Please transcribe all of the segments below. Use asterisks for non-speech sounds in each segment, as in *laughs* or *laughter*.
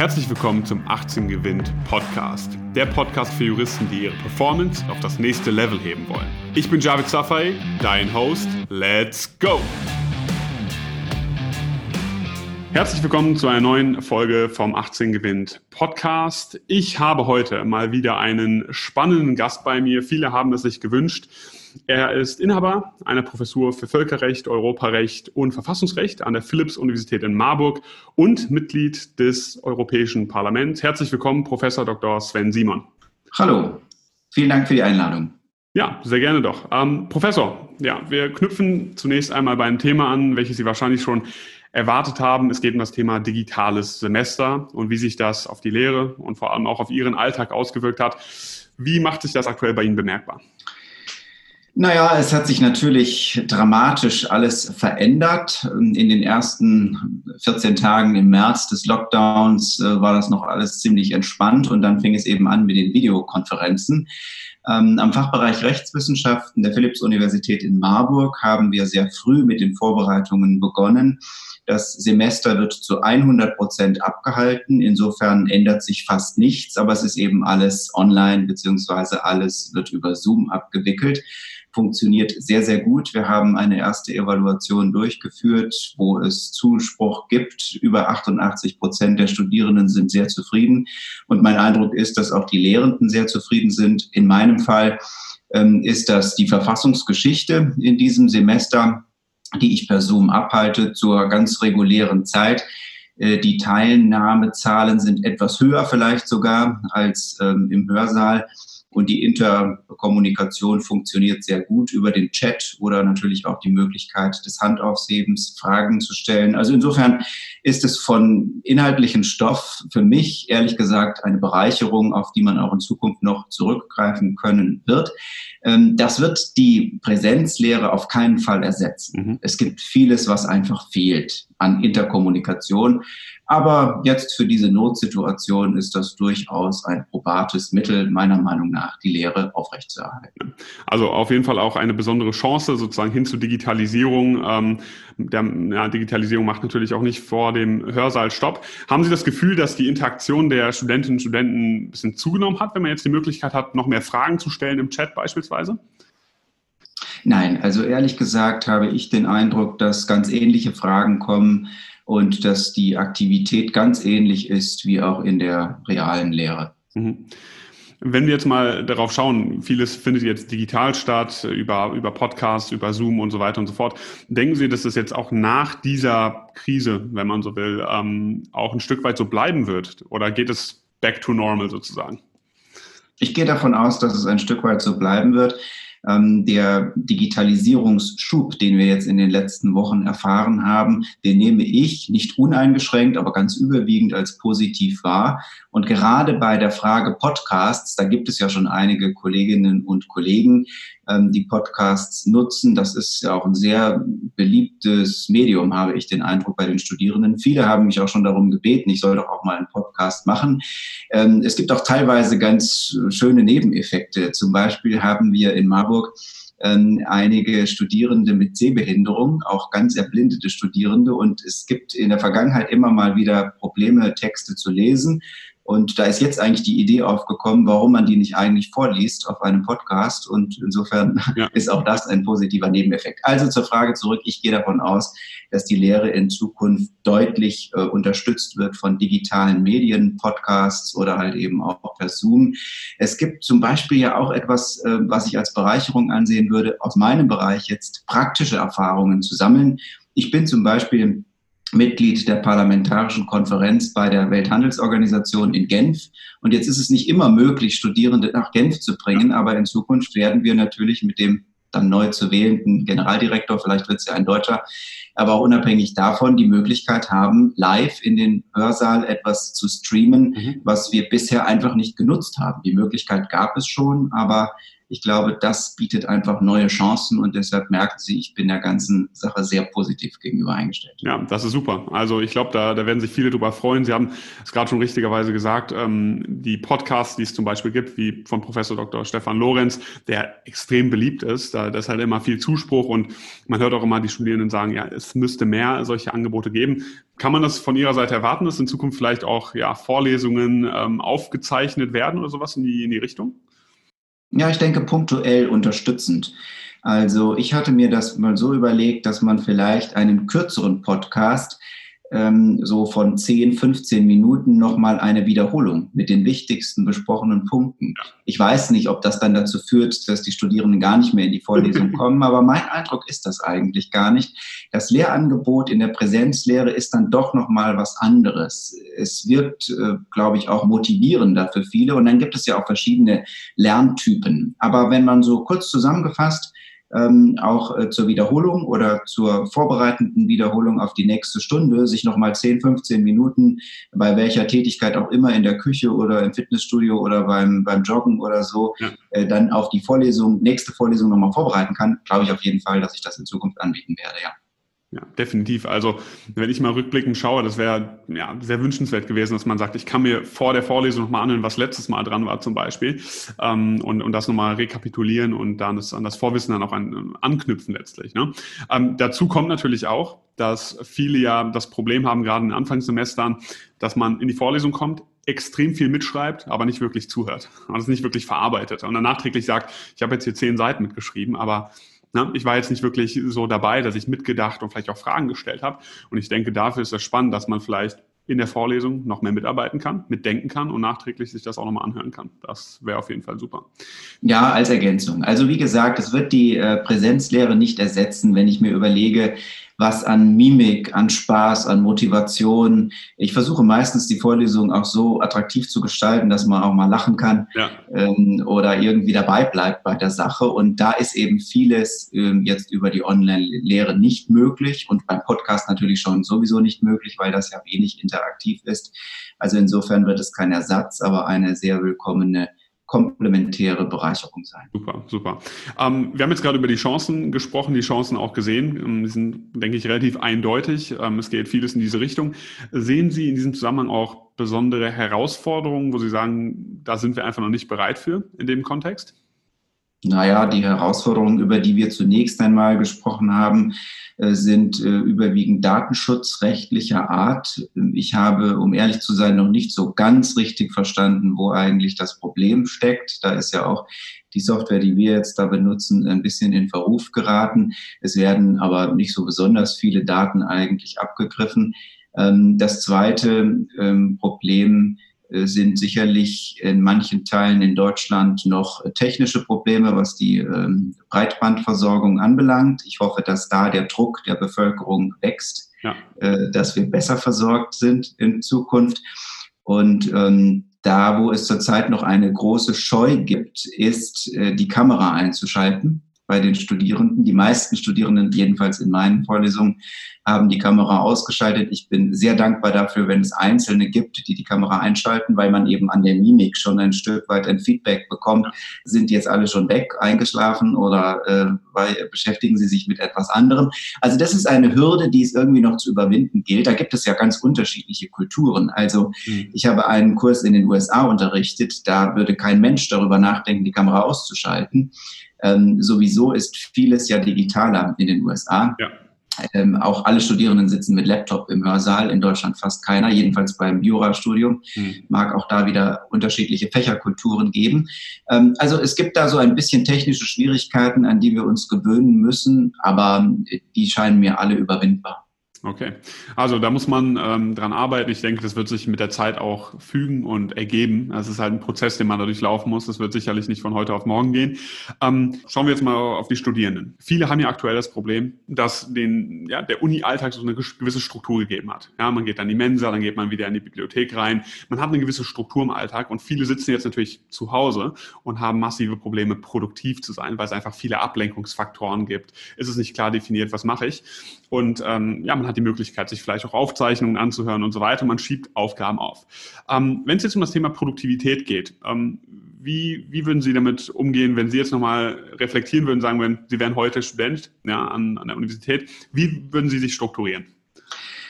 Herzlich willkommen zum 18 Gewinnt Podcast. Der Podcast für Juristen, die ihre Performance auf das nächste Level heben wollen. Ich bin Javid Safai, dein Host. Let's go! Herzlich willkommen zu einer neuen Folge vom 18 Gewinnt Podcast. Ich habe heute mal wieder einen spannenden Gast bei mir. Viele haben es sich gewünscht. Er ist Inhaber einer Professur für Völkerrecht, Europarecht und Verfassungsrecht an der Philipps-Universität in Marburg und Mitglied des Europäischen Parlaments. Herzlich willkommen, Professor Dr. Sven Simon. Hallo, vielen Dank für die Einladung. Ja, sehr gerne doch. Ähm, Professor, ja, wir knüpfen zunächst einmal bei einem Thema an, welches Sie wahrscheinlich schon erwartet haben. Es geht um das Thema digitales Semester und wie sich das auf die Lehre und vor allem auch auf Ihren Alltag ausgewirkt hat. Wie macht sich das aktuell bei Ihnen bemerkbar? Naja, es hat sich natürlich dramatisch alles verändert. In den ersten 14 Tagen im März des Lockdowns äh, war das noch alles ziemlich entspannt und dann fing es eben an mit den Videokonferenzen. Ähm, am Fachbereich Rechtswissenschaften der Philipps-Universität in Marburg haben wir sehr früh mit den Vorbereitungen begonnen. Das Semester wird zu 100 Prozent abgehalten. Insofern ändert sich fast nichts, aber es ist eben alles online beziehungsweise alles wird über Zoom abgewickelt funktioniert sehr, sehr gut. Wir haben eine erste Evaluation durchgeführt, wo es Zuspruch gibt. Über 88 Prozent der Studierenden sind sehr zufrieden. Und mein Eindruck ist, dass auch die Lehrenden sehr zufrieden sind. In meinem Fall ähm, ist das die Verfassungsgeschichte in diesem Semester, die ich per Zoom abhalte zur ganz regulären Zeit. Äh, die Teilnahmezahlen sind etwas höher vielleicht sogar als ähm, im Hörsaal. Und die Interkommunikation funktioniert sehr gut über den Chat oder natürlich auch die Möglichkeit des Handaufhebens, Fragen zu stellen. Also insofern ist es von inhaltlichen Stoff für mich ehrlich gesagt eine Bereicherung, auf die man auch in Zukunft noch zurückgreifen können wird. Ähm, das wird die Präsenzlehre auf keinen Fall ersetzen. Mhm. Es gibt vieles, was einfach fehlt an Interkommunikation. Aber jetzt für diese Notsituation ist das durchaus ein probates Mittel, meiner Meinung nach, die Lehre aufrechtzuerhalten. Also auf jeden Fall auch eine besondere Chance sozusagen hin zur Digitalisierung. Ähm, der, ja, Digitalisierung macht natürlich auch nicht vor dem Hörsaal Stopp. Haben Sie das Gefühl, dass die Interaktion der Studentinnen und Studenten ein bisschen zugenommen hat, wenn man jetzt die Möglichkeit hat, noch mehr Fragen zu stellen im Chat beispielsweise? Nein, also ehrlich gesagt habe ich den Eindruck, dass ganz ähnliche Fragen kommen und dass die Aktivität ganz ähnlich ist wie auch in der realen Lehre. Mhm. Wenn wir jetzt mal darauf schauen, vieles findet jetzt digital statt, über, über Podcasts, über Zoom und so weiter und so fort. Denken Sie, dass es jetzt auch nach dieser Krise, wenn man so will, ähm, auch ein Stück weit so bleiben wird? Oder geht es back to normal sozusagen? Ich gehe davon aus, dass es ein Stück weit so bleiben wird ähm, der Digitalisierungsschub, den wir jetzt in den letzten Wochen erfahren haben, den nehme ich nicht uneingeschränkt, aber ganz überwiegend als positiv wahr. Und gerade bei der Frage Podcasts, da gibt es ja schon einige Kolleginnen und Kollegen, ähm, die Podcasts nutzen. Das ist ja auch ein sehr beliebtes Medium, habe ich den Eindruck bei den Studierenden. Viele haben mich auch schon darum gebeten, ich soll doch auch mal einen Podcast machen. Ähm, es gibt auch teilweise ganz schöne Nebeneffekte. Zum Beispiel haben wir in Marburg ähm, einige Studierende mit Sehbehinderung, auch ganz erblindete Studierende. Und es gibt in der Vergangenheit immer mal wieder Probleme, Texte zu lesen. Und da ist jetzt eigentlich die Idee aufgekommen, warum man die nicht eigentlich vorliest auf einem Podcast. Und insofern ja. *laughs* ist auch das ein positiver Nebeneffekt. Also zur Frage zurück. Ich gehe davon aus, dass die Lehre in Zukunft deutlich äh, unterstützt wird von digitalen Medien, Podcasts oder halt eben auch per Zoom. Es gibt zum Beispiel ja auch etwas, äh, was ich als Bereicherung ansehen würde, aus meinem Bereich jetzt praktische Erfahrungen zu sammeln. Ich bin zum Beispiel Mitglied der Parlamentarischen Konferenz bei der Welthandelsorganisation in Genf. Und jetzt ist es nicht immer möglich, Studierende nach Genf zu bringen, aber in Zukunft werden wir natürlich mit dem dann neu zu wählenden Generaldirektor, vielleicht wird es ja ein Deutscher, aber auch unabhängig davon die Möglichkeit haben, live in den Hörsaal etwas zu streamen, mhm. was wir bisher einfach nicht genutzt haben. Die Möglichkeit gab es schon, aber Ich glaube, das bietet einfach neue Chancen und deshalb merken Sie, ich bin der ganzen Sache sehr positiv gegenüber eingestellt. Ja, das ist super. Also ich glaube, da, da werden sich viele drüber freuen. Sie haben es gerade schon richtigerweise gesagt, ähm, die Podcasts, die es zum Beispiel gibt, wie von Professor Dr. Stefan Lorenz, der extrem beliebt ist, da, ist halt immer viel Zuspruch und man hört auch immer die Studierenden sagen, ja, es müsste mehr solche Angebote geben. Kann man das von Ihrer Seite erwarten, dass in Zukunft vielleicht auch ja, Vorlesungen ähm, aufgezeichnet werden oder sowas in die, in die Richtung? Ja, ich denke punktuell unterstützend. Also ich hatte mir das mal so überlegt, dass man vielleicht einen kürzeren Podcast ähm, so von 10, 15 Minuten nochmal eine Wiederholung mit den wichtigsten besprochenen Punkten. Ich weiß nicht, ob das dann dazu führt, dass die Studierenden gar nicht mehr in die Vorlesung *laughs* kommen, aber mein Eindruck ist das eigentlich gar nicht. Das Lehrangebot in der Präsenzlehre ist dann doch nochmal was anderes. Es wirkt, äh, glaube ich, auch motivierender für viele und dann gibt es ja auch verschiedene Lerntypen. Aber wenn man so kurz zusammengefasst ähm, auch äh, zur Wiederholung oder zur vorbereitenden Wiederholung auf die nächste Stunde sich nochmal 10, 15 Minuten bei welcher Tätigkeit auch immer in der Küche oder im Fitnessstudio oder beim, beim Joggen oder so ja. äh, dann auf die Vorlesung, nächste Vorlesung nochmal vorbereiten kann, glaube ich auf jeden Fall, dass ich das in Zukunft anbieten werde, ja. Ja, definitiv. Also wenn ich mal rückblickend schaue, das wäre ja sehr wünschenswert gewesen, dass man sagt, ich kann mir vor der Vorlesung nochmal anhören, was letztes Mal dran war zum Beispiel ähm, und, und das nochmal rekapitulieren und dann das, an das Vorwissen dann auch an, anknüpfen letztlich. Ne? Ähm, dazu kommt natürlich auch, dass viele ja das Problem haben, gerade in Anfangssemestern, dass man in die Vorlesung kommt, extrem viel mitschreibt, aber nicht wirklich zuhört und es nicht wirklich verarbeitet und dann nachträglich sagt, ich habe jetzt hier zehn Seiten mitgeschrieben, aber Ne? Ich war jetzt nicht wirklich so dabei, dass ich mitgedacht und vielleicht auch Fragen gestellt habe. Und ich denke, dafür ist es spannend, dass man vielleicht in der Vorlesung noch mehr mitarbeiten kann, mitdenken kann und nachträglich sich das auch nochmal anhören kann. Das wäre auf jeden Fall super. Ja, als Ergänzung. Also wie gesagt, es wird die äh, Präsenzlehre nicht ersetzen, wenn ich mir überlege, was an Mimik, an Spaß, an Motivation. Ich versuche meistens die Vorlesung auch so attraktiv zu gestalten, dass man auch mal lachen kann ja. ähm, oder irgendwie dabei bleibt bei der Sache. Und da ist eben vieles ähm, jetzt über die Online-Lehre nicht möglich und beim Podcast natürlich schon sowieso nicht möglich, weil das ja wenig interaktiv ist. Also insofern wird es kein Ersatz, aber eine sehr willkommene komplementäre Bereicherung sein. Super, super. Ähm, wir haben jetzt gerade über die Chancen gesprochen, die Chancen auch gesehen. Ähm, die sind, denke ich, relativ eindeutig. Ähm, es geht vieles in diese Richtung. Sehen Sie in diesem Zusammenhang auch besondere Herausforderungen, wo Sie sagen, da sind wir einfach noch nicht bereit für in dem Kontext? Naja, die Herausforderungen, über die wir zunächst einmal gesprochen haben, äh, sind äh, überwiegend datenschutzrechtlicher Art. Ich habe, um ehrlich zu sein, noch nicht so ganz richtig verstanden, wo eigentlich das Problem steckt. Da ist ja auch die Software, die wir jetzt da benutzen, ein bisschen in Verruf geraten. Es werden aber nicht so besonders viele Daten eigentlich abgegriffen. Ähm, das zweite ähm, Problem äh, sind sicherlich in manchen Teilen in Deutschland noch technische Probleme, was die ähm, Breitbandversorgung anbelangt. Ich hoffe, dass da der Druck der Bevölkerung wächst, ja. Äh, dass wir besser versorgt sind in Zukunft. Und ähm, da, wo es zurzeit noch eine große Scheu gibt, ist, äh, die Kamera einzuschalten bei den Studierenden. Die meisten Studierenden, jedenfalls in meinen Vorlesungen, haben die Kamera ausgeschaltet. Ich bin sehr dankbar dafür, wenn es Einzelne gibt, die die Kamera einschalten, weil man eben an der Mimik schon ein Stück weit ein Feedback bekommt. Sind jetzt alle schon weg, eingeschlafen oder äh, weil, beschäftigen sie sich mit etwas anderem? Also das ist eine Hürde, die es irgendwie noch zu überwinden gilt. Da gibt es ja ganz unterschiedliche Kulturen. Also mhm. ich habe einen Kurs in den USA unterrichtet, da würde kein Mensch darüber nachdenken, die Kamera auszuschalten. Ähm, sowieso ist vieles ja digitaler in den USA. Ja. Ähm, auch alle Studierenden sitzen mit Laptop im Hörsaal, in Deutschland fast keiner, jedenfalls beim Jurastudium. Mhm. Mag auch da wieder unterschiedliche Fächerkulturen geben. Ähm, also es gibt da so ein bisschen technische Schwierigkeiten, an die wir uns gewöhnen müssen, aber die scheinen mir alle überwindbar. Okay, also da muss man ähm, dran arbeiten. Ich denke, das wird sich mit der Zeit auch fügen und ergeben. Es ist halt ein Prozess, den man dadurch laufen muss. Das wird sicherlich nicht von heute auf morgen gehen. Ähm, schauen wir jetzt mal auf die Studierenden. Viele haben ja aktuell das Problem, dass den, ja, der Uni-Alltag so eine gewisse Struktur gegeben hat. Ja, man geht dann in die Mensa, dann geht man wieder in die Bibliothek rein. Man hat eine gewisse Struktur im Alltag und viele sitzen jetzt natürlich zu Hause und haben massive Probleme, produktiv zu sein, weil es einfach viele Ablenkungsfaktoren gibt. Ist es nicht klar definiert, was mache ich? Und ähm, ja, man hat die Möglichkeit, sich vielleicht auch Aufzeichnungen anzuhören und so weiter. Man schiebt Aufgaben auf. Ähm, Wenn es jetzt um das Thema Produktivität geht, ähm, wie, wie würden Sie damit umgehen, wenn Sie jetzt nochmal reflektieren würden, sagen würden, Sie wären heute Student ja, an, an der Universität, wie würden Sie sich strukturieren?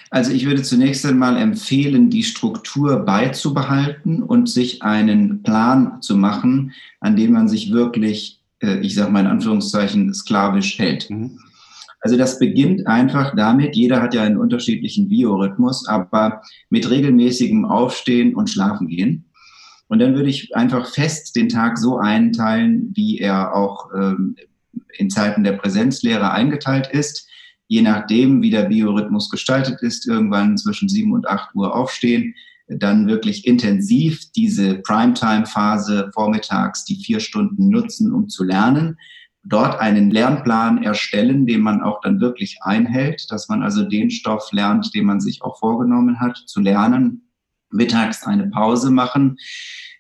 Also ich würde zunächst einmal empfehlen, die Struktur beizubehalten und sich einen Plan zu machen, an dem man sich wirklich, äh, ich sage mal in Anführungszeichen, sklavisch hält. Mhm. Also das beginnt einfach damit, jeder hat ja einen unterschiedlichen Biorhythmus, aber mit regelmäßigem Aufstehen und Schlafen gehen. Und dann würde ich einfach fest den Tag so einteilen, wie er auch ähm, in Zeiten der Präsenzlehre eingeteilt ist je nachdem, wie der Biorhythmus gestaltet ist, irgendwann zwischen 7 und 8 Uhr aufstehen, dann wirklich intensiv diese Primetime-Phase vormittags, die vier Stunden nutzen, um zu lernen, dort einen Lernplan erstellen, den man auch dann wirklich einhält, dass man also den Stoff lernt, den man sich auch vorgenommen hat, zu lernen, mittags eine Pause machen,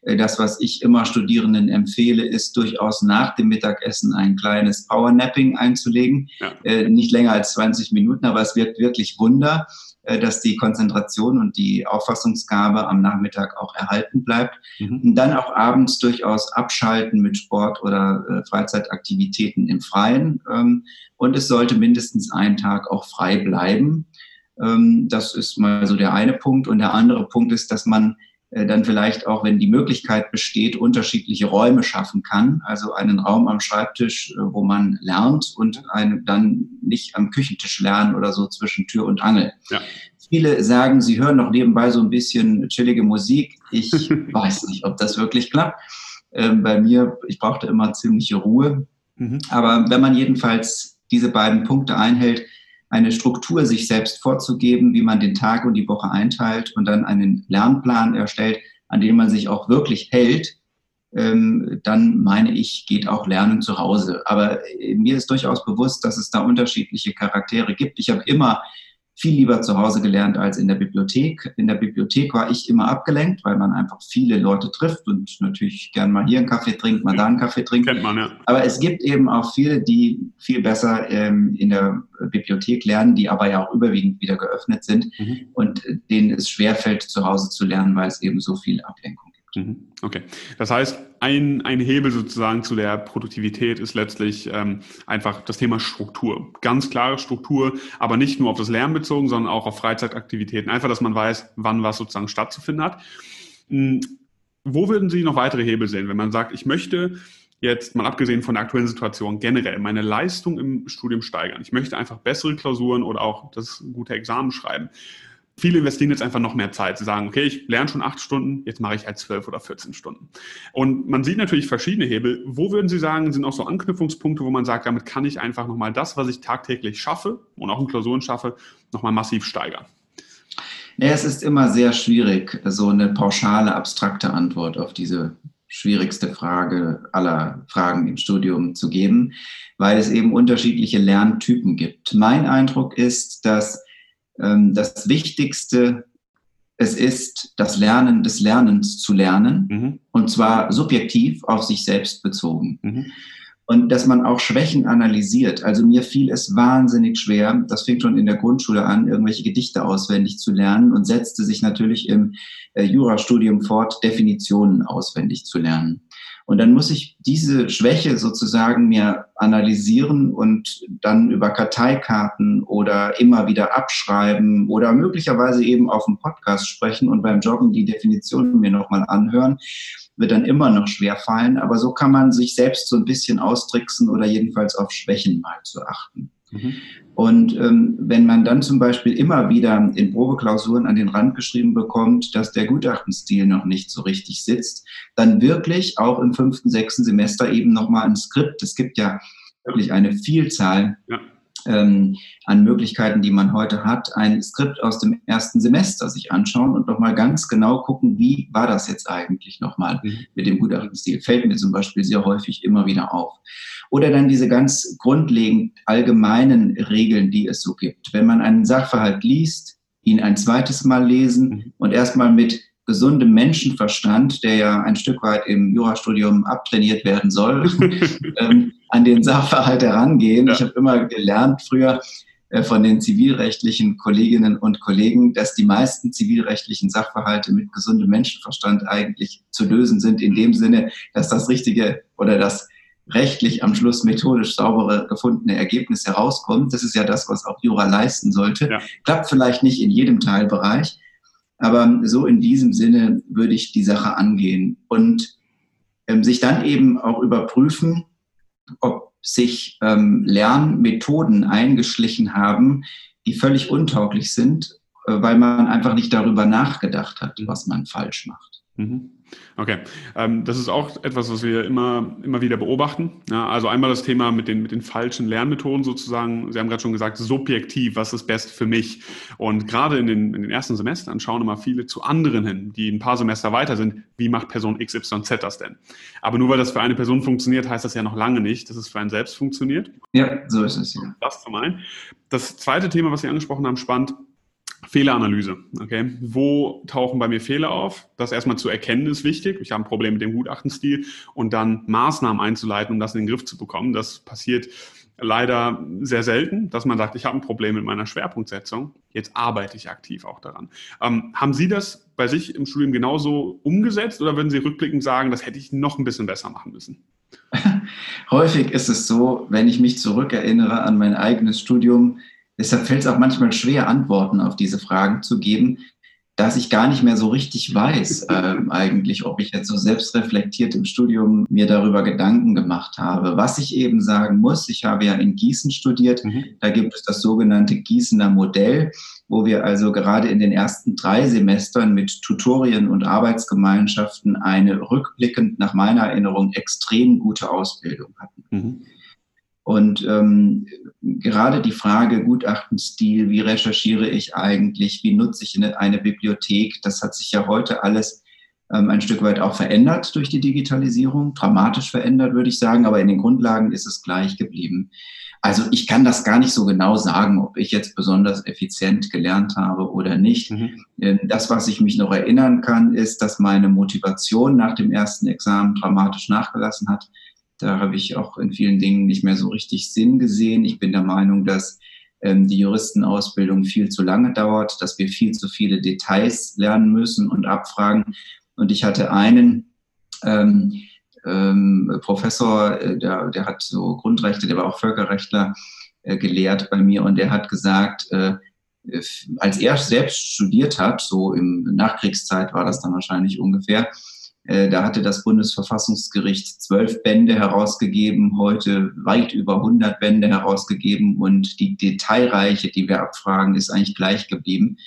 das, was ich immer Studierenden empfehle, ist durchaus nach dem Mittagessen ein kleines Powernapping einzulegen. Ja. Äh, nicht länger als 20 Minuten, aber es wirkt wirklich Wunder, äh, dass die Konzentration und die Auffassungsgabe am Nachmittag auch erhalten bleibt. Mhm. Und dann auch abends durchaus abschalten mit Sport oder Freizeitaktivitäten im Freien. Ähm, und es sollte mindestens ein Tag auch frei bleiben. Ähm, das ist mal so der eine Punkt. Und der andere Punkt ist, dass man äh, dann vielleicht auch, wenn die Möglichkeit besteht, unterschiedliche Räume schaffen kann. Also einen Raum am Schreibtisch, äh, wo man lernt und einen dann nicht am Küchentisch lernen oder so zwischen Tür und Angel. Ja. Viele sagen, sie hören noch nebenbei so ein bisschen chillige Musik. Ich *laughs* weiß nicht, ob das wirklich klappt. Ähm, bei mir, ich brauchte immer ziemliche Ruhe. Mhm. Aber wenn man jedenfalls diese beiden Punkte einhält, eine Struktur sich selbst vorzugeben, wie man den Tag und die Woche einteilt und dann einen Lernplan erstellt, an dem man sich auch wirklich hält, ähm, dann meine ich, geht auch Lernen zu Hause. Aber äh, mir ist durchaus bewusst, dass es da unterschiedliche Charaktere gibt. Ich habe immer viel lieber zu Hause gelernt als in der Bibliothek. In der Bibliothek war ich immer abgelenkt, weil man einfach viele Leute trifft und natürlich gern mal hier einen Kaffee trinkt, mal da einen Kaffee trinkt. Kennt man, ja. Aber es gibt eben auch viele, die viel besser ähm, in der Bibliothek lernen, die aber ja auch überwiegend wieder geöffnet sind mhm. und denen es schwerfällt, zu Hause zu lernen, weil es eben so viel Ablenkung. Okay. Das heißt, ein, ein Hebel sozusagen zu der Produktivität ist letztlich ähm, einfach das Thema Struktur. Ganz klare Struktur, aber nicht nur auf das Lernen bezogen, sondern auch auf Freizeitaktivitäten. Einfach, dass man weiß, wann was sozusagen stattzufinden hat. Mhm. Wo würden Sie noch weitere Hebel sehen, wenn man sagt, ich möchte jetzt mal abgesehen von der aktuellen Situation generell meine Leistung im Studium steigern. Ich möchte einfach bessere Klausuren oder auch das gute Examen schreiben. Viele investieren jetzt einfach noch mehr Zeit. Sie sagen, okay, ich lerne schon acht Stunden, jetzt mache ich halt zwölf oder 14 Stunden. Und man sieht natürlich verschiedene Hebel. Wo würden Sie sagen, sind auch so Anknüpfungspunkte, wo man sagt, damit kann ich einfach nochmal das, was ich tagtäglich schaffe und auch in Klausuren schaffe, nochmal massiv steigern? Ja, es ist immer sehr schwierig, so eine pauschale, abstrakte Antwort auf diese schwierigste Frage aller Fragen im Studium zu geben, weil es eben unterschiedliche Lerntypen gibt. Mein Eindruck ist, dass das Wichtigste es ist, das Lernen des Lernens zu lernen, mhm. und zwar subjektiv auf sich selbst bezogen. Mhm. Und dass man auch Schwächen analysiert. Also mir fiel es wahnsinnig schwer, das fing schon in der Grundschule an, irgendwelche Gedichte auswendig zu lernen und setzte sich natürlich im äh, Jurastudium fort, Definitionen auswendig zu lernen. Und dann muss ich diese Schwäche sozusagen mir analysieren und dann über Karteikarten oder immer wieder abschreiben oder möglicherweise eben auf dem Podcast sprechen und beim Joggen die Definitionen mir nochmal anhören, wird dann immer noch schwer fallen. Aber so kann man sich selbst so ein bisschen austricksen oder jedenfalls auf Schwächen mal zu achten. Mhm. Und ähm, wenn man dann zum Beispiel immer wieder in Probeklausuren an den Rand geschrieben bekommt, dass der Gutachtenstil noch nicht so richtig sitzt, dann wirklich auch im fünften, sechsten Semester eben nochmal ein Skript. Es gibt ja wirklich eine Vielzahl ja ähm, an Möglichkeiten, die man heute hat, ein Skript aus dem ersten Semester sich anschauen und nochmal ganz genau gucken, wie war das jetzt eigentlich nochmal mhm. mit dem Gutachtenstil. Fällt mir zum Beispiel sehr häufig immer wieder auf. Oder dann diese ganz grundlegend allgemeinen Regeln, die es so gibt. Wenn man einen Sachverhalt liest, ihn ein zweites Mal lesen mhm. und erstmal mit gesundem Menschenverstand, der ja ein Stück weit im Jurastudium abtrainiert werden soll, *laughs* ähm, an den Sachverhalt herangehen. Ja. Ich habe immer gelernt früher, äh, von den zivilrechtlichen Kolleginnen und Kollegen, dass die meisten zivilrechtlichen Sachverhalte mit gesundem Menschenverstand eigentlich zu lösen sind, in dem Sinne, dass das richtige oder das rechtlich am Schluss methodisch saubere gefundene Ergebnis herauskommt. Das ist ja das, was auch Jura leisten sollte. Ja. Klappt vielleicht nicht in jedem Teilbereich, aber so in diesem Sinne würde ich die Sache angehen und ähm, sich dann eben auch überprüfen, ob sich ähm, Lernmethoden eingeschlichen haben, die völlig untauglich sind, äh, weil man einfach nicht darüber nachgedacht hat, was man falsch macht. Mhm. Okay, ähm, das ist auch etwas, was wir immer, immer wieder beobachten. Ja, also einmal das Thema mit den, mit den falschen Lernmethoden sozusagen. Sie haben gerade schon gesagt, subjektiv, was ist best für mich? Und gerade in den, in den ersten Semestern schauen immer viele zu anderen hin, die ein paar Semester weiter sind. Wie macht Person XYZ das denn? Aber nur weil das für eine Person funktioniert, heißt das ja noch lange nicht, dass es für einen selbst funktioniert. Ja, so ist es. Ja. Das zum einen. Das zweite Thema, was Sie angesprochen haben, spannend, Fehleranalyse. Okay, wo tauchen bei mir Fehler auf? Das erstmal zu erkennen ist wichtig. Ich habe ein Problem mit dem Gutachtenstil und dann Maßnahmen einzuleiten, um das in den Griff zu bekommen. Das passiert leider sehr selten, dass man sagt, ich habe ein Problem mit meiner Schwerpunktsetzung. Jetzt arbeite ich aktiv auch daran. Ähm, haben Sie das bei sich im Studium genauso umgesetzt oder würden Sie rückblickend sagen, das hätte ich noch ein bisschen besser machen müssen? *laughs* Häufig ist es so, wenn ich mich zurückerinnere an mein eigenes Studium, Deshalb fällt es auch manchmal schwer, Antworten auf diese Fragen zu geben, dass ich gar nicht mehr so richtig weiß, *laughs* äh, eigentlich, ob ich jetzt so selbstreflektiert im Studium mir darüber Gedanken gemacht habe. Was ich eben sagen muss, ich habe ja in Gießen studiert, mhm. da gibt es das sogenannte Gießener Modell, wo wir also gerade in den ersten drei Semestern mit Tutorien und Arbeitsgemeinschaften eine rückblickend nach meiner Erinnerung extrem gute Ausbildung hatten. Mhm. Und ähm, gerade die Frage Gutachtenstil, wie recherchiere ich eigentlich, wie nutze ich eine, eine Bibliothek, das hat sich ja heute alles ähm, ein Stück weit auch verändert durch die Digitalisierung, dramatisch verändert, würde ich sagen, aber in den Grundlagen ist es gleich geblieben. Also ich kann das gar nicht so genau sagen, ob ich jetzt besonders effizient gelernt habe oder nicht. Mhm. Ähm, das, was ich mich noch erinnern kann, ist, dass meine Motivation nach dem ersten Examen dramatisch nachgelassen hat. Da habe ich auch in vielen Dingen nicht mehr so richtig Sinn gesehen. Ich bin der Meinung, dass ähm, die Juristenausbildung viel zu lange dauert, dass wir viel zu viele Details lernen müssen und abfragen. Und ich hatte einen ähm, ähm, Professor, äh, der, der hat so Grundrechte, der war auch Völkerrechtler äh, gelehrt bei mir und der hat gesagt, äh, als er selbst studiert hat, so im Nachkriegszeit war das dann wahrscheinlich ungefähr, äh, da hatte das Bundesverfassungsgericht zwölf Bände herausgegeben, heute weit über 100 Bände herausgegeben und die Detailreiche, die wir abfragen, ist eigentlich gleich geblieben.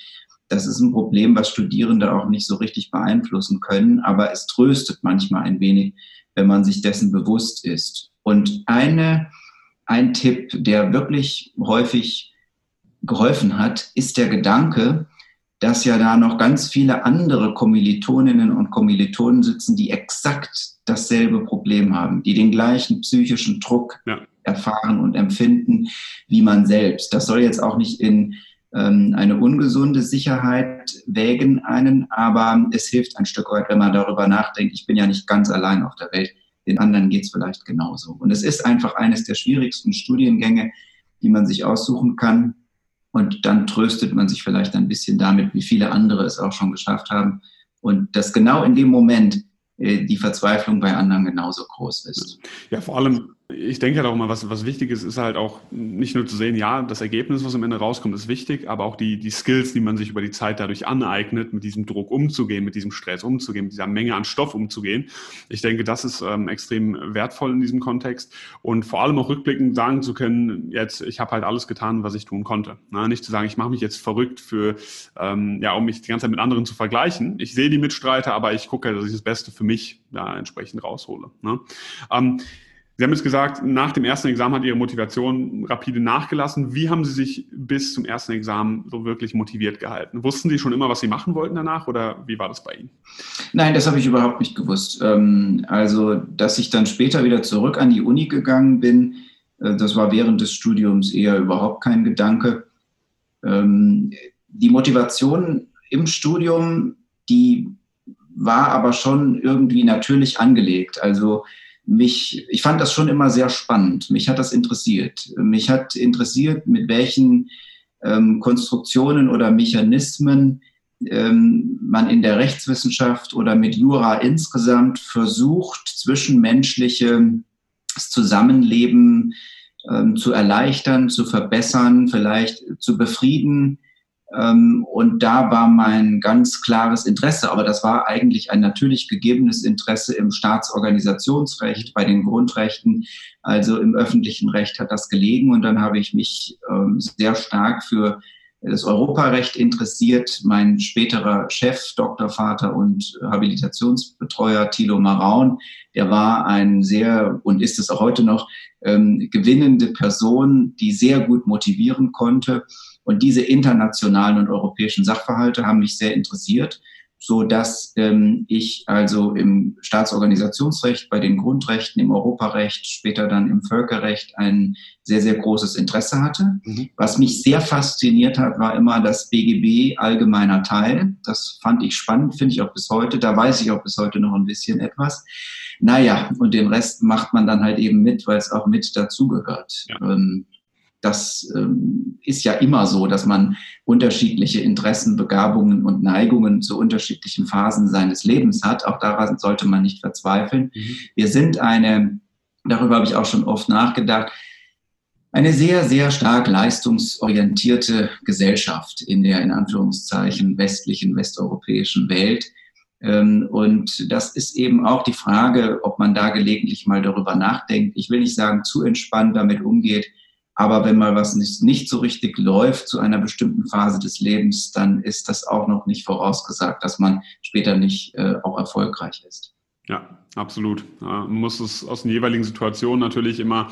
Das ist ein Problem, was Studierende auch nicht so richtig beeinflussen können, aber es tröstet manchmal ein wenig, wenn man sich dessen bewusst ist. Und eine, ein Tipp, der wirklich häufig geholfen hat, ist der Gedanke, dass ja da noch ganz viele andere Kommilitoninnen und Kommilitonen sitzen, die exakt dasselbe Problem haben, die den gleichen psychischen Druck ja. erfahren und empfinden wie man selbst. Das soll jetzt auch nicht in ähm, eine ungesunde Sicherheit wägen einen, aber es hilft ein Stück weit, wenn man darüber nachdenkt, ich bin ja nicht ganz allein auf der Welt, den anderen geht es vielleicht genauso. Und es ist einfach eines der schwierigsten Studiengänge, die man sich aussuchen kann. Und dann tröstet man sich vielleicht ein bisschen damit, wie viele andere es auch schon geschafft haben. Und dass genau in dem Moment äh, die Verzweiflung bei anderen genauso groß ist. Ja, vor allem ich denke halt auch mal, was, was wichtig ist, ist halt auch nicht nur zu sehen, ja, das Ergebnis, was am Ende rauskommt, ist wichtig, aber auch die, die Skills, die man sich über die Zeit dadurch aneignet, mit diesem Druck umzugehen, mit diesem Stress umzugehen, mit dieser Menge an Stoff umzugehen. Ich denke, das ist ähm, extrem wertvoll in diesem Kontext und vor allem auch rückblickend sagen zu können, jetzt, ich habe halt alles getan, was ich tun konnte. Na, nicht zu sagen, ich mache mich jetzt verrückt für, ähm, ja, um mich die ganze Zeit mit anderen zu vergleichen. Ich sehe die Mitstreiter, aber ich gucke, dass ich das Beste für mich ja, entsprechend raushole. Ne? Ähm, Sie haben jetzt gesagt, nach dem ersten Examen hat Ihre Motivation rapide nachgelassen. Wie haben Sie sich bis zum ersten Examen so wirklich motiviert gehalten? Wussten Sie schon immer, was Sie machen wollten danach oder wie war das bei Ihnen? Nein, das habe ich überhaupt nicht gewusst. Ähm, also, dass ich dann später wieder zurück an die Uni gegangen bin, äh, das war während des Studiums eher überhaupt kein Gedanke. Ähm, die Motivation im Studium, die war aber schon irgendwie natürlich angelegt. Also mich, ich fand das schon immer sehr spannend. Mich hat das interessiert. Mich hat interessiert, mit welchen ähm, Konstruktionen oder Mechanismen ähm, man in der Rechtswissenschaft oder mit Jura insgesamt versucht, zwischenmenschliches Zusammenleben ähm, zu erleichtern, zu verbessern, vielleicht zu befrieden. Ähm, und da war mein ganz klares Interesse, aber das war eigentlich ein natürlich gegebenes Interesse im Staatsorganisationsrecht, bei den Grundrechten, also im öffentlichen Recht hat das gelegen. Und dann habe ich mich ähm, sehr stark für das Europarecht interessiert. Mein späterer Chef, Doktorvater und Habilitationsbetreuer Thilo Maraun, der war ein sehr und ist es auch heute noch ähm, gewinnende Person, die sehr gut motivieren konnte. Und diese internationalen und europäischen Sachverhalte haben mich sehr interessiert so dass ähm, ich also im Staatsorganisationsrecht, bei den Grundrechten, im Europarecht, später dann im Völkerrecht ein sehr, sehr großes Interesse hatte. Mhm. Was mich sehr fasziniert hat, war immer das BGB allgemeiner Teil. Das fand ich spannend, finde ich auch bis heute. Da weiß ich auch bis heute noch ein bisschen etwas. Naja, und den Rest macht man dann halt eben mit, weil es auch mit dazugehört. Ja. Ähm, das ähm, ist ja immer so, dass man unterschiedliche Interessen, Begabungen und Neigungen zu unterschiedlichen Phasen seines Lebens hat. Auch daran sollte man nicht verzweifeln. Mhm. Wir sind eine, darüber habe ich auch schon oft nachgedacht, eine sehr, sehr stark leistungsorientierte Gesellschaft in der in Anführungszeichen westlichen, westeuropäischen Welt. Ähm, und das ist eben auch die Frage, ob man da gelegentlich mal darüber nachdenkt. Ich will nicht sagen, zu entspannt damit umgeht, aber wenn mal was nicht, nicht so richtig läuft zu einer bestimmten Phase des Lebens, dann ist das auch noch nicht vorausgesagt, dass man später nicht äh, auch erfolgreich ist. Ja, absolut. Man muss es aus den jeweiligen Situationen natürlich immer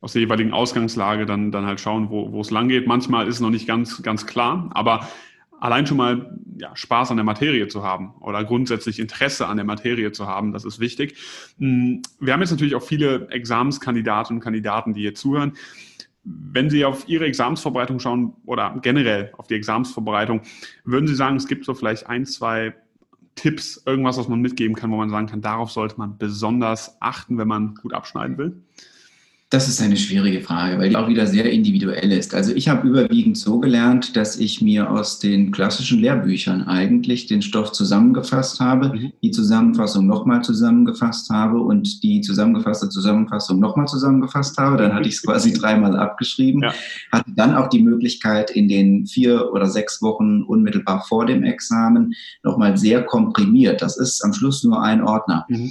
aus der jeweiligen Ausgangslage dann, dann halt schauen, wo, wo es lang geht. Manchmal ist es noch nicht ganz, ganz klar, aber allein schon mal ja, Spaß an der Materie zu haben oder grundsätzlich Interesse an der Materie zu haben, das ist wichtig. Hm, wir haben jetzt natürlich auch viele Examenskandidatinnen und Kandidaten, die hier zuhören. Wenn Sie auf Ihre Examensvorbereitung schauen oder generell auf die Examensvorbereitung, würden Sie sagen, es gibt so vielleicht ein, zwei Tipps, irgendwas, was man mitgeben kann, wo man sagen kann, darauf sollte man besonders achten, wenn man gut abschneiden will? Das ist eine schwierige Frage, weil die auch wieder sehr individuell ist. Also ich habe überwiegend so gelernt, dass ich mir aus den klassischen Lehrbüchern eigentlich den Stoff zusammengefasst habe, mhm. die Zusammenfassung nochmal zusammengefasst habe und die zusammengefasste Zusammenfassung nochmal zusammengefasst habe. Dann hatte ich es *laughs* quasi dreimal abgeschrieben. Ja. Hatte dann auch die Möglichkeit, in den vier oder sechs Wochen unmittelbar vor dem Examen nochmal sehr komprimiert. Das ist am Schluss nur ein Ordner. Mhm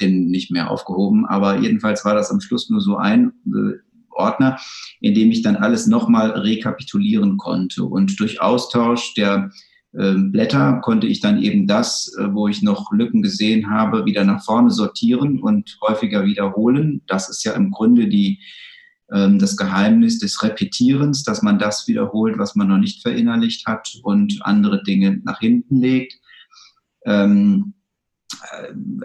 den nicht mehr aufgehoben, aber jedenfalls war das am Schluss nur so ein äh, Ordner, in dem ich dann alles nochmal rekapitulieren konnte. Und durch Austausch der äh, Blätter konnte ich dann eben das, äh, wo ich noch Lücken gesehen habe, wieder nach vorne sortieren und häufiger wiederholen. Das ist ja im Grunde die, ähm, das Geheimnis des Repetierens, dass man das wiederholt, was man noch nicht verinnerlicht hat und andere Dinge nach hinten legt. Ähm, äh,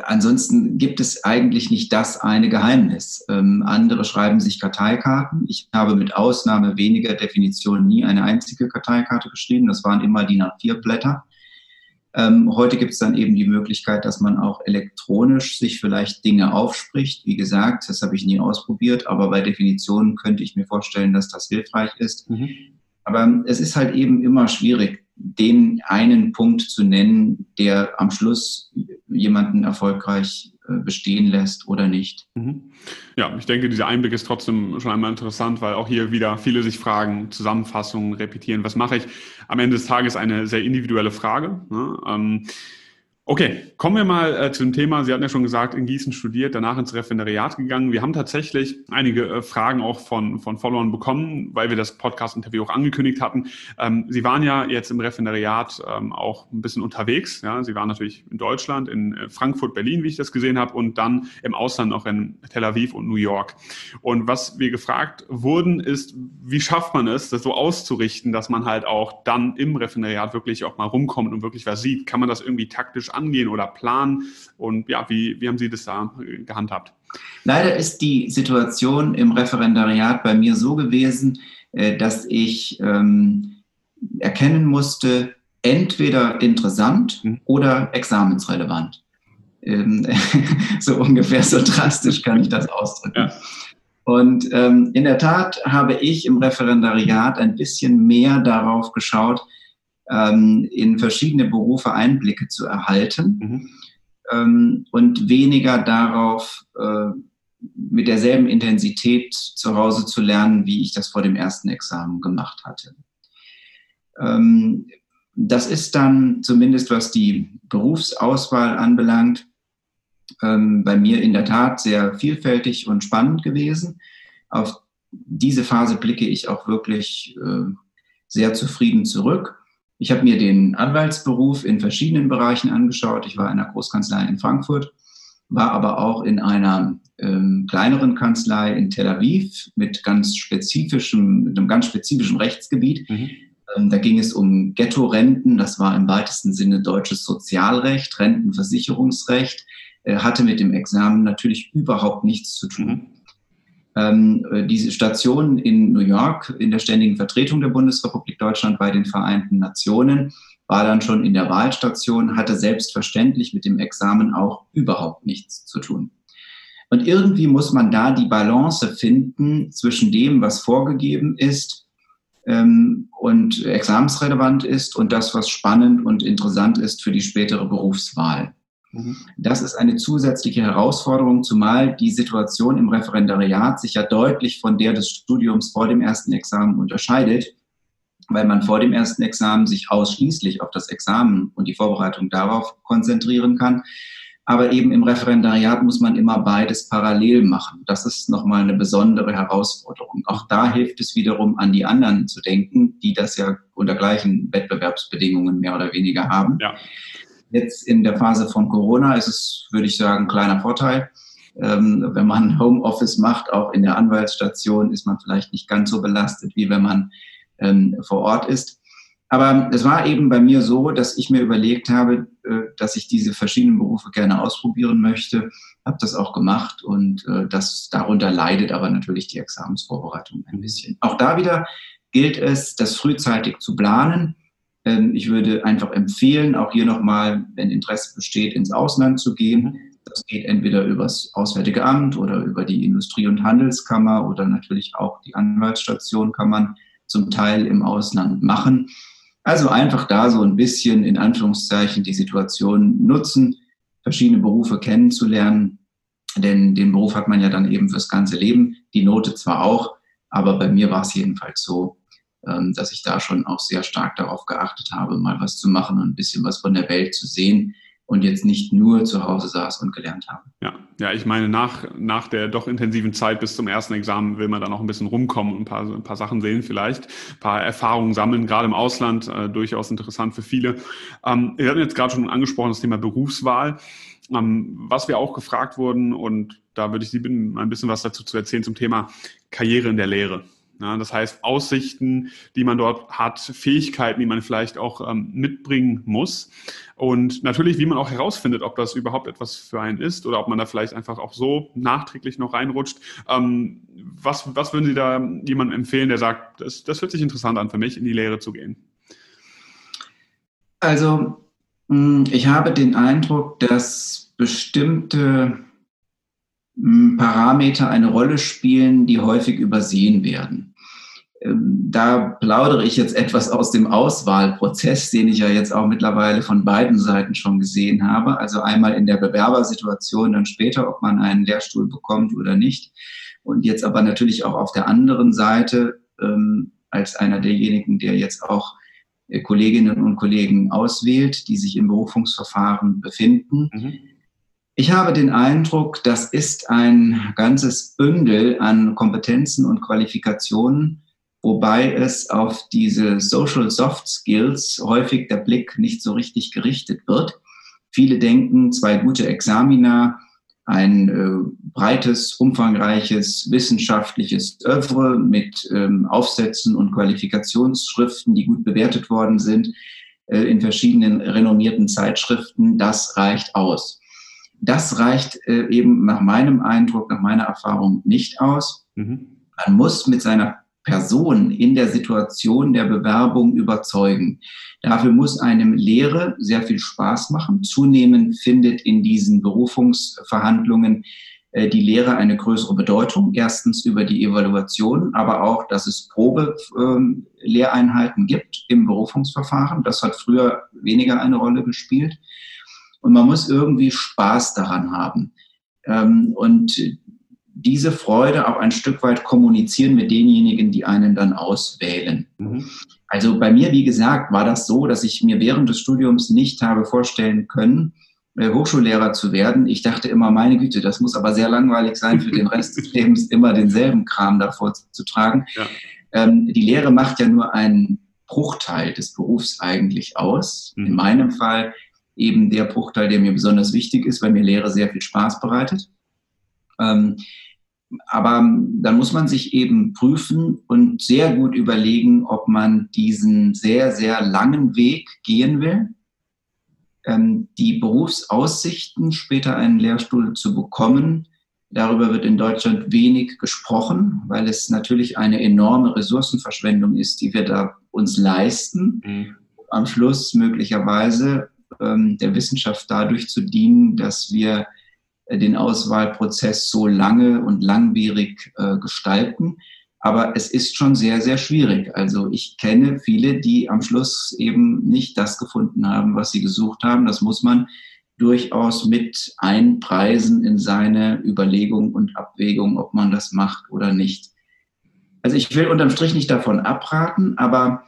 ansonsten gibt es eigentlich nicht das eine Geheimnis. Ähm, andere schreiben sich Karteikarten. Ich habe mit Ausnahme weniger Definitionen nie eine einzige Karteikarte geschrieben. Das waren immer die nach vier Blätter. Ähm, heute gibt es dann eben die Möglichkeit, dass man auch elektronisch sich vielleicht Dinge aufspricht. Wie gesagt, das habe ich nie ausprobiert, aber bei Definitionen könnte ich mir vorstellen, dass das hilfreich ist. Mhm. Aber es ist halt eben immer schwierig, den einen Punkt zu nennen, der am Schluss jemanden erfolgreich äh, bestehen lässt oder nicht. Mhm. Ja, ich denke, dieser Einblick ist trotzdem schon einmal interessant, weil auch hier wieder viele sich fragen, Zusammenfassungen, repetieren, was mache ich? Am Ende des Tages eine sehr individuelle Frage. Ne? Ähm, Okay, kommen wir mal äh, zu dem Thema. Sie hatten ja schon gesagt, in Gießen studiert, danach ins Referendariat gegangen. Wir haben tatsächlich einige äh, Fragen auch von, von Followern bekommen, weil wir das Podcast-Interview auch angekündigt hatten. Ähm, Sie waren ja jetzt im Referendariat ähm, auch ein bisschen unterwegs. Ja? Sie waren natürlich in Deutschland, in äh, Frankfurt, Berlin, wie ich das gesehen habe, und dann im Ausland auch in Tel Aviv und New York. Und was wir gefragt wurden, ist, wie schafft man es, das so auszurichten, dass man halt auch dann im Referendariat wirklich auch mal rumkommt und wirklich was sieht? Kann man das irgendwie taktisch angehen oder planen? Und ja, wie, wie haben Sie das da gehandhabt? Leider ist die Situation im Referendariat bei mir so gewesen, äh, dass ich ähm, erkennen musste, entweder interessant mhm. oder examensrelevant. Ähm, *laughs* so ungefähr so drastisch kann ich das ausdrücken. Ja. Und ähm, in der Tat habe ich im Referendariat ein bisschen mehr darauf geschaut, ähm, in verschiedene Berufe Einblicke zu erhalten mhm. ähm, und weniger darauf, äh, mit derselben Intensität zu Hause zu lernen, wie ich das vor dem ersten Examen gemacht hatte. Ähm, das ist dann zumindest, was die Berufsauswahl anbelangt, ähm, bei mir in der Tat sehr vielfältig und spannend gewesen. Auf diese Phase blicke ich auch wirklich äh, sehr zufrieden zurück. Ich habe mir den Anwaltsberuf in verschiedenen Bereichen angeschaut. Ich war in einer Großkanzlei in Frankfurt, war aber auch in einer ähm, kleineren Kanzlei in Tel Aviv mit ganz spezifischem, mit einem ganz spezifischen Rechtsgebiet. Mhm. Ähm, da ging es um Ghetto-Renten. Das war im weitesten Sinne deutsches Sozialrecht, Rentenversicherungsrecht, äh, hatte mit dem Examen natürlich überhaupt nichts zu tun. Mhm. Ähm, äh, diese Station in New York in der ständigen Vertretung der Bundesrepublik Deutschland bei den Vereinten Nationen war dann schon in der Wahlstation, hatte selbstverständlich mit dem Examen auch überhaupt nichts zu tun. Und irgendwie muss man da die Balance finden zwischen dem, was vorgegeben ist ähm, und examensrelevant ist und das, was spannend und interessant ist für die spätere Berufswahl. Mhm. Das ist eine zusätzliche Herausforderung, zumal die Situation im Referendariat sich ja deutlich von der des Studiums vor dem ersten Examen unterscheidet, weil man vor dem ersten Examen sich ausschließlich auf das Examen und die Vorbereitung darauf konzentrieren kann. Aber eben im Referendariat muss man immer beides parallel machen. Das ist nochmal eine besondere Herausforderung. Auch da hilft es wiederum an die anderen zu denken, die das ja unter gleichen Wettbewerbsbedingungen mehr oder weniger haben. Ja. Jetzt in der Phase von Corona ist es, würde ich sagen, ein kleiner Vorteil. Ähm, wenn man *laughs* Homeoffice macht, auch in der Anwaltsstation, ist man vielleicht nicht ganz so belastet, wie wenn man ähm, vor Ort ist. Aber es war eben bei mir so, dass ich mir überlegt habe, äh, dass ich diese verschiedenen Berufe gerne ausprobieren möchte, habe das auch gemacht und äh, das darunter leidet aber natürlich die Examensvorbereitung ein bisschen. Auch da wieder gilt es, das frühzeitig zu planen ich würde einfach empfehlen, auch hier nochmal, wenn Interesse besteht, ins Ausland zu gehen. Das geht entweder über das Auswärtige Amt oder über die Industrie- und Handelskammer oder natürlich auch die Anwaltsstation kann man zum Teil im Ausland machen. Also einfach da so ein bisschen in Anführungszeichen die Situation nutzen, verschiedene Berufe kennenzulernen, denn den Beruf hat man ja dann eben fürs ganze Leben, die Note zwar auch, aber bei mir war es jedenfalls so, ähm, dass ich da schon auch sehr stark darauf geachtet habe, mal was zu machen und ein bisschen was von der Welt zu sehen und jetzt nicht nur zu Hause saß und gelernt habe. Ja, ja, ich meine, nach, nach der doch intensiven Zeit bis zum ersten Examen will man dann auch ein bisschen rumkommen und ein paar, ein paar Sachen sehen vielleicht, ein paar Erfahrungen sammeln, gerade im Ausland, äh, durchaus interessant für viele. Ähm, wir hatten jetzt gerade schon angesprochen, das Thema Berufswahl. Ähm, was wir auch gefragt wurden, und da würde ich Sie bitten, ein bisschen was dazu zu erzählen zum Thema Karriere in der Lehre. Das heißt, Aussichten, die man dort hat, Fähigkeiten, die man vielleicht auch ähm, mitbringen muss. Und natürlich, wie man auch herausfindet, ob das überhaupt etwas für einen ist oder ob man da vielleicht einfach auch so nachträglich noch reinrutscht. Ähm, was, was würden Sie da jemandem empfehlen, der sagt, das, das hört sich interessant an für mich, in die Lehre zu gehen? Also, hm, ich habe den Eindruck, dass bestimmte Parameter eine Rolle spielen, die häufig übersehen werden. Ähm, da plaudere ich jetzt etwas aus dem Auswahlprozess, den ich ja jetzt auch mittlerweile von beiden Seiten schon gesehen habe. Also einmal in der Bewerbersituation, dann später, ob man einen Lehrstuhl bekommt oder nicht. Und jetzt aber natürlich auch auf der anderen Seite ähm, als einer derjenigen, der jetzt auch äh, Kolleginnen und Kollegen auswählt, die sich im Berufungsverfahren befinden. Mhm ich habe den Eindruck, das ist ein ganzes Bündel an Kompetenzen und Qualifikationen, wobei es auf diese Social Soft Skills häufig der Blick nicht so richtig gerichtet wird. Viele denken, zwei gute Examina, ein äh, breites, umfangreiches wissenschaftliches Oeuvre mit ähm, Aufsätzen und Qualifikationsschriften, die gut bewertet worden sind äh, in verschiedenen renommierten Zeitschriften, das reicht aus. Das reicht äh, eben nach meinem Eindruck, nach meiner Erfahrung nicht aus. Mhm. Man muss mit seiner Person in der Situation der Bewerbung überzeugen. Dafür muss einem Lehre sehr viel Spaß machen. Zunehmend findet in diesen Berufungsverhandlungen äh, die Lehre eine größere Bedeutung. Erstens über die Evaluation, aber auch, dass es Probelehreinheiten ähm, gibt im Berufungsverfahren. Das hat früher weniger eine Rolle gespielt. Und man muss irgendwie Spaß daran haben. Ähm, und diese Freude auch ein Stück weit kommunizieren mit denjenigen, die einen dann auswählen. Mhm. Also bei mir, wie gesagt, war das so, dass ich mir während des Studiums nicht habe vorstellen können, äh, Hochschullehrer zu werden. Ich dachte immer, meine Güte, das muss aber sehr langweilig sein, für den Rest des *laughs* Lebens immer denselben Kram davor zu tragen. Ja. Ähm, die Lehre macht ja nur einen Bruchteil des Berufs eigentlich aus. Mhm. In meinem Fall eben der Bruchteil, der mir besonders wichtig ist, weil mir Lehre sehr viel Spaß bereitet. Ähm, aber dann muss man sich eben prüfen und sehr gut überlegen, ob man diesen sehr, sehr langen Weg gehen will. Ähm, die Berufsaussichten, später einen Lehrstuhl zu bekommen, darüber wird in Deutschland wenig gesprochen, weil es natürlich eine enorme Ressourcenverschwendung ist, die wir da uns leisten. Mhm. Am Schluss möglicherweise ähm, der Wissenschaft dadurch zu dienen, dass wir den Auswahlprozess so lange und langwierig äh, gestalten. Aber es ist schon sehr, sehr schwierig. Also ich kenne viele, die am Schluss eben nicht das gefunden haben, was sie gesucht haben. Das muss man durchaus mit einpreisen in seine Überlegung und Abwägung, ob man das macht oder nicht. Also ich will unterm Strich nicht davon abraten, aber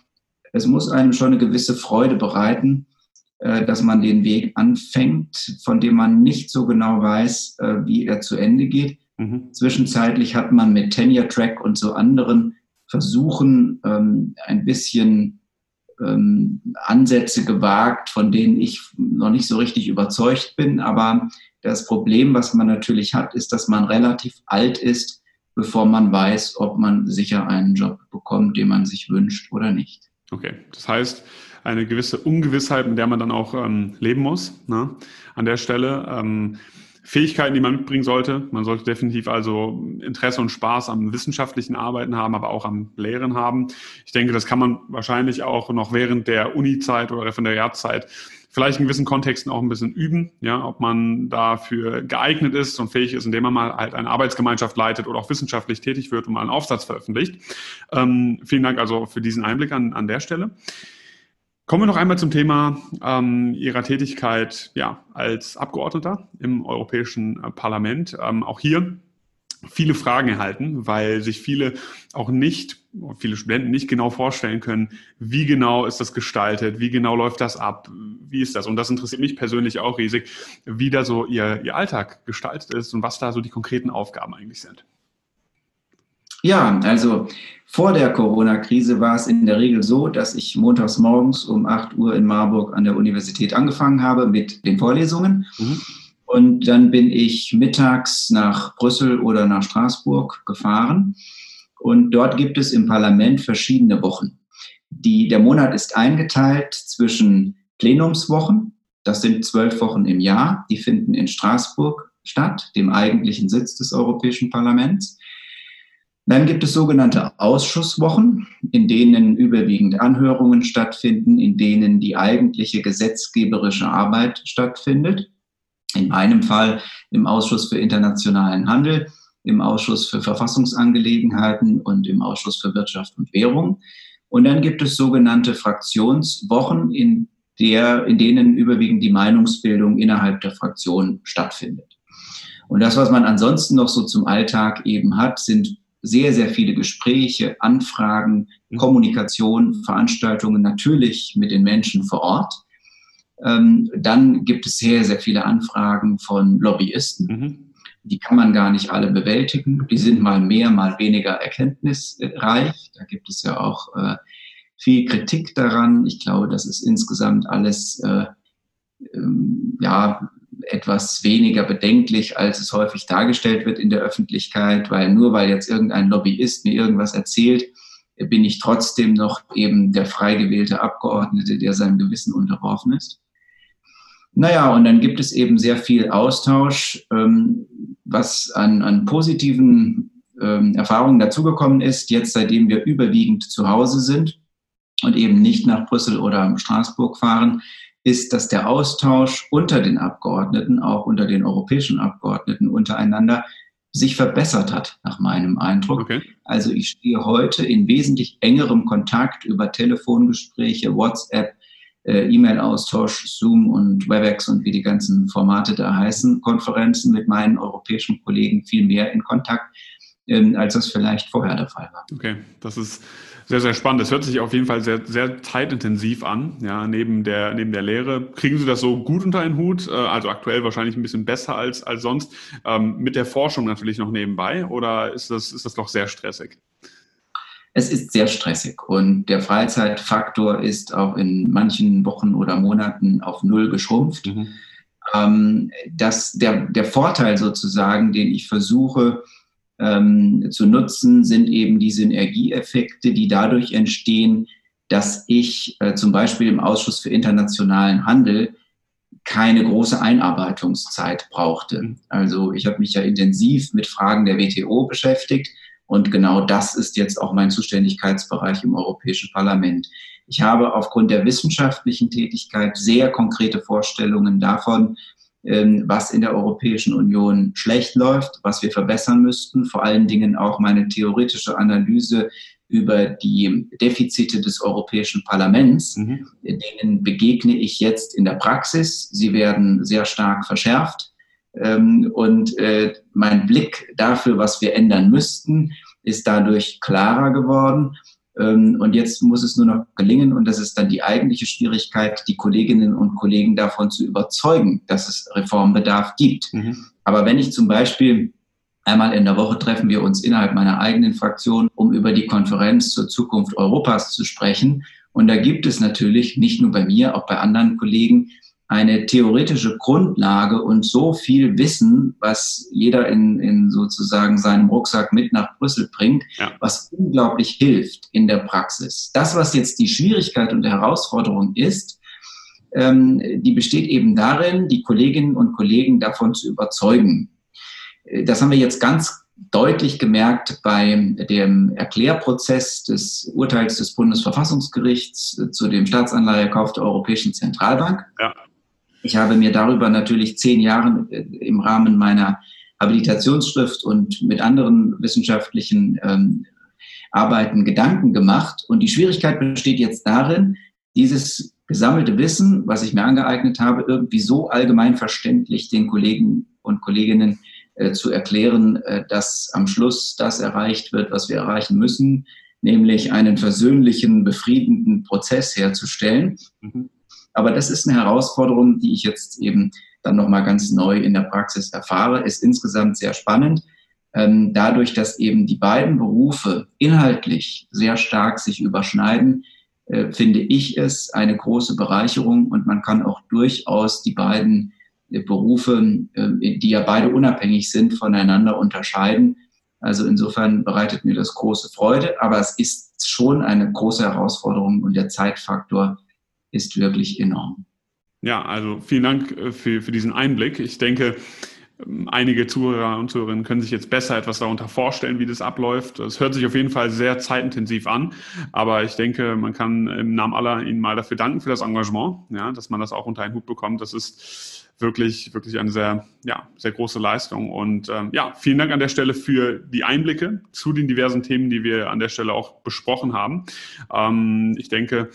es muss einem schon eine gewisse Freude bereiten, äh, dass man den Weg anfängt, von dem man nicht so genau weiß, äh, wie er zu Ende geht. Mhm. Zwischenzeitlich hat man mit Tenure Track und so anderen Versuchen ähm, ein bisschen ähm, Ansätze gewagt, von denen ich noch nicht so richtig überzeugt bin. Aber das Problem, was man natürlich hat, ist, dass man relativ alt ist, bevor man weiß, ob man sicher einen Job bekommt, den man sich wünscht oder nicht. Okay, das heißt, eine gewisse Ungewissheit, in der man dann auch ähm, leben muss. Ne? An der Stelle. Ähm, Fähigkeiten, die man mitbringen sollte. Man sollte definitiv also Interesse und Spaß am wissenschaftlichen Arbeiten haben, aber auch am Lehren haben. Ich denke, das kann man wahrscheinlich auch noch während der Uni-Zeit oder Referendariatzeit vielleicht in gewissen Kontexten auch ein bisschen üben, ja, ob man dafür geeignet ist und fähig ist, indem man mal halt eine Arbeitsgemeinschaft leitet oder auch wissenschaftlich tätig wird und mal einen Aufsatz veröffentlicht. Ähm, vielen Dank also für diesen Einblick an, an der Stelle. Kommen wir noch einmal zum Thema ähm, Ihrer Tätigkeit ja, als Abgeordneter im Europäischen äh, Parlament. Ähm, auch hier viele Fragen erhalten, weil sich viele auch nicht, viele Studenten nicht genau vorstellen können, wie genau ist das gestaltet, wie genau läuft das ab, wie ist das? Und das interessiert mich persönlich auch riesig, wie da so Ihr, Ihr Alltag gestaltet ist und was da so die konkreten Aufgaben eigentlich sind. Ja, also vor der Corona-Krise war es in der Regel so, dass ich montags morgens um 8 Uhr in Marburg an der Universität angefangen habe mit den Vorlesungen. Mhm. Und dann bin ich mittags nach Brüssel oder nach Straßburg gefahren. Und dort gibt es im Parlament verschiedene Wochen. Die, der Monat ist eingeteilt zwischen Plenumswochen, das sind zwölf Wochen im Jahr, die finden in Straßburg statt, dem eigentlichen Sitz des Europäischen Parlaments. Dann gibt es sogenannte Ausschusswochen, in denen überwiegend Anhörungen stattfinden, in denen die eigentliche gesetzgeberische Arbeit stattfindet. In meinem Fall im Ausschuss für internationalen Handel, im Ausschuss für Verfassungsangelegenheiten und im Ausschuss für Wirtschaft und Währung. Und dann gibt es sogenannte Fraktionswochen, in, der, in denen überwiegend die Meinungsbildung innerhalb der Fraktion stattfindet. Und das, was man ansonsten noch so zum Alltag eben hat, sind sehr, sehr viele Gespräche, Anfragen, mhm. Kommunikation, Veranstaltungen natürlich mit den Menschen vor Ort. Ähm, dann gibt es sehr, sehr viele Anfragen von Lobbyisten. Mhm. Die kann man gar nicht alle bewältigen. Die sind mal mehr, mal weniger erkenntnisreich. Da gibt es ja auch äh, viel Kritik daran. Ich glaube, das ist insgesamt alles äh, ähm, ja, etwas weniger bedenklich, als es häufig dargestellt wird in der Öffentlichkeit, weil nur weil jetzt irgendein Lobbyist mir irgendwas erzählt, bin ich trotzdem noch eben der frei gewählte Abgeordnete, der seinem Gewissen unterworfen ist. Naja, und dann gibt es eben sehr viel Austausch, ähm, was an, an positiven ähm, Erfahrung dazugekommen ist, jetzt seitdem wir überwiegend zu Hause sind und eben nicht nach Brüssel oder Straßburg fahren, ist, dass der Austausch unter den Abgeordneten, auch unter den europäischen Abgeordneten untereinander, sich verbessert hat, nach meinem Eindruck. Okay. Also ich stehe heute in wesentlich engerem Kontakt über Telefongespräche, WhatsApp, äh, E-Mail-Austausch, Zoom und WebEx und wie die ganzen Formate da heißen, Konferenzen mit meinen europäischen Kollegen viel mehr in Kontakt, ähm, als das vielleicht vorher der Fall war. Okay, das ist sehr, sehr spannend. Das hört sich auf jeden Fall sehr, sehr zeitintensiv an, ja, neben der, neben der Lehre. Kriegen Sie das so gut unter einen Hut? Äh, also aktuell wahrscheinlich ein bisschen besser als, als sonst. Ähm, mit der Forschung natürlich noch nebenbei oder ist das, ist das doch sehr stressig? Es ist sehr stressig und der Freizeitfaktor ist auch in manchen Wochen oder Monaten auf Null geschrumpft. Mhm. Ähm, das, der, der Vorteil sozusagen, den ich versuche, ähm, zu nutzen, sind eben die Synergieeffekte, die dadurch entstehen, dass ich äh, zum Beispiel im Ausschuss für internationalen Handel keine große Einarbeitungszeit brauchte. Mhm. Also ich habe mich ja intensiv mit Fragen der WTO beschäftigt und genau das ist jetzt auch mein Zuständigkeitsbereich im Europäischen Parlament. Ich habe aufgrund der wissenschaftlichen Tätigkeit sehr konkrete Vorstellungen davon, was in der Europäischen Union schlecht läuft, was wir verbessern müssten. Vor allen Dingen auch meine theoretische Analyse über die Defizite des Europäischen Parlaments. Mhm. Denen begegne ich jetzt in der Praxis. Sie werden sehr stark verschärft. Ähm, und äh, mein Blick dafür, was wir ändern müssten, ist dadurch klarer geworden. Ähm, und jetzt muss es nur noch gelingen, und das ist dann die eigentliche Schwierigkeit, die Kolleginnen und Kollegen davon zu überzeugen, dass es Reformbedarf gibt. Mhm. Aber wenn ich zum Beispiel einmal in der Woche treffen wir uns innerhalb meiner eigenen Fraktion, um über die Konferenz zur Zukunft Europas zu sprechen. Und da gibt es natürlich nicht nur bei mir, auch bei anderen Kollegen eine theoretische Grundlage und so viel Wissen, was jeder in, in sozusagen seinem Rucksack mit nach Brüssel bringt, ja. was unglaublich hilft in der Praxis. Das, was jetzt die Schwierigkeit und die Herausforderung ist, ähm, die besteht eben darin, die Kolleginnen und Kollegen davon zu überzeugen. Äh, das haben wir jetzt ganz deutlich gemerkt bei dem Erklärprozess des Urteils des Bundesverfassungsgerichts zu dem Staatsanleihekauf der Europäischen Zentralbank. Ja. Ich habe mir darüber natürlich zehn Jahre äh, im Rahmen meiner Habilitationsschrift und mit anderen wissenschaftlichen ähm, Arbeiten Gedanken gemacht. Und die Schwierigkeit besteht jetzt darin, dieses gesammelte Wissen, was ich mir angeeignet habe, irgendwie so allgemein verständlich den Kollegen und Kolleginnen äh, zu erklären, äh, dass am Schluss das erreicht wird, was wir erreichen müssen, nämlich einen versöhnlichen, befriedenden Prozess herzustellen. Mhm. Aber das ist eine Herausforderung, die ich jetzt eben dann nochmal ganz neu in der Praxis erfahre. Ist insgesamt sehr spannend. Ähm, dadurch, dass eben die beiden Berufe inhaltlich sehr stark sich überschneiden, äh, finde ich es eine große Bereicherung und man kann auch durchaus die beiden äh, Berufe, äh, die ja beide unabhängig sind, voneinander unterscheiden. Also insofern bereitet mir das große Freude, aber es ist schon eine große Herausforderung und der Zeitfaktor ist wirklich enorm. Ja, also vielen Dank äh, für, für diesen Einblick. Ich denke, ähm, einige Zuhörer und Zuhörerinnen können sich jetzt besser etwas darunter vorstellen, wie das abläuft. Es hört sich auf jeden Fall sehr zeitintensiv an, aber ich denke, man kann im Namen aller Ihnen mal dafür danken für das Engagement, ja, dass man das auch unter einen Hut bekommt. Das ist wirklich, wirklich eine sehr, ja, sehr große Leistung. Und ähm, ja, vielen Dank an der Stelle für die Einblicke zu den diversen Themen, die wir an der Stelle auch besprochen haben. Ähm, ich denke,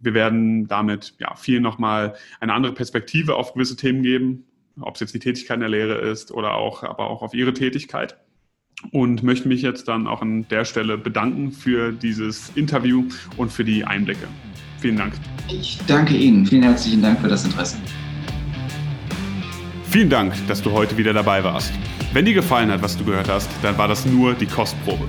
wir werden damit ja, viel nochmal eine andere Perspektive auf gewisse Themen geben, ob es jetzt die Tätigkeit in der Lehre ist oder auch, aber auch auf Ihre Tätigkeit. Und möchte mich jetzt dann auch an der Stelle bedanken für dieses Interview und für die Einblicke. Vielen Dank. Ich danke Ihnen. Vielen herzlichen Dank für das Interesse. Vielen Dank, dass du heute wieder dabei warst. Wenn dir gefallen hat, was du gehört hast, dann war das nur die Kostprobe.